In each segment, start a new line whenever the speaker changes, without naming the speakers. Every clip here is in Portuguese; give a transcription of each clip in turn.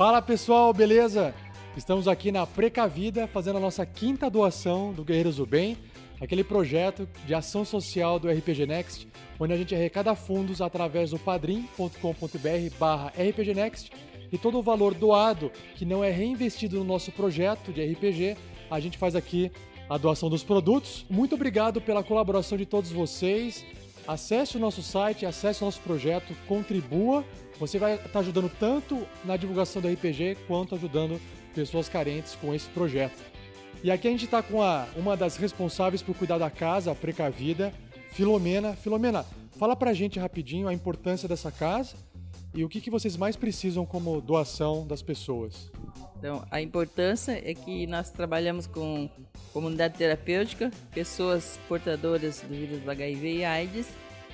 Fala pessoal, beleza? Estamos aqui na Precavida fazendo a nossa quinta doação do Guerreiros do Bem, aquele projeto de ação social do RPG Next, onde a gente arrecada fundos através do padrim.com.br barra rpgnext e todo o valor doado que não é reinvestido no nosso projeto de RPG, a gente faz aqui a doação dos produtos. Muito obrigado pela colaboração de todos vocês. Acesse o nosso site, acesse o nosso projeto, contribua. Você vai estar ajudando tanto na divulgação do RPG quanto ajudando pessoas carentes com esse projeto. E aqui a gente está com a, uma das responsáveis por cuidar da casa, a Precavida, Filomena. Filomena, fala pra gente rapidinho a importância dessa casa e o que, que vocês mais precisam como doação das pessoas.
Então, a importância é que nós trabalhamos com comunidade terapêutica, pessoas portadoras do vírus do HIV e AIDS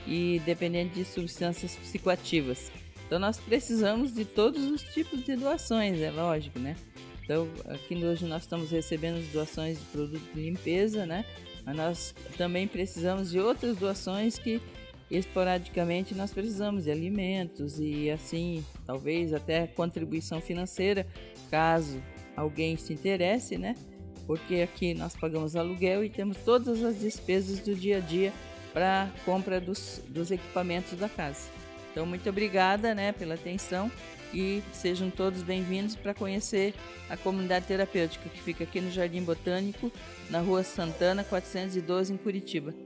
e dependentes de substâncias psicoativas. Então, nós precisamos de todos os tipos de doações, é lógico, né? Então, aqui hoje nós estamos recebendo doações de produto de limpeza, né? Mas nós também precisamos de outras doações que esporadicamente nós precisamos de alimentos e assim, talvez até contribuição financeira, caso alguém se interesse, né? Porque aqui nós pagamos aluguel e temos todas as despesas do dia a dia para compra dos, dos equipamentos da casa. Então, muito obrigada né, pela atenção e sejam todos bem-vindos para conhecer a comunidade terapêutica que fica aqui no Jardim Botânico, na Rua Santana 412, em Curitiba.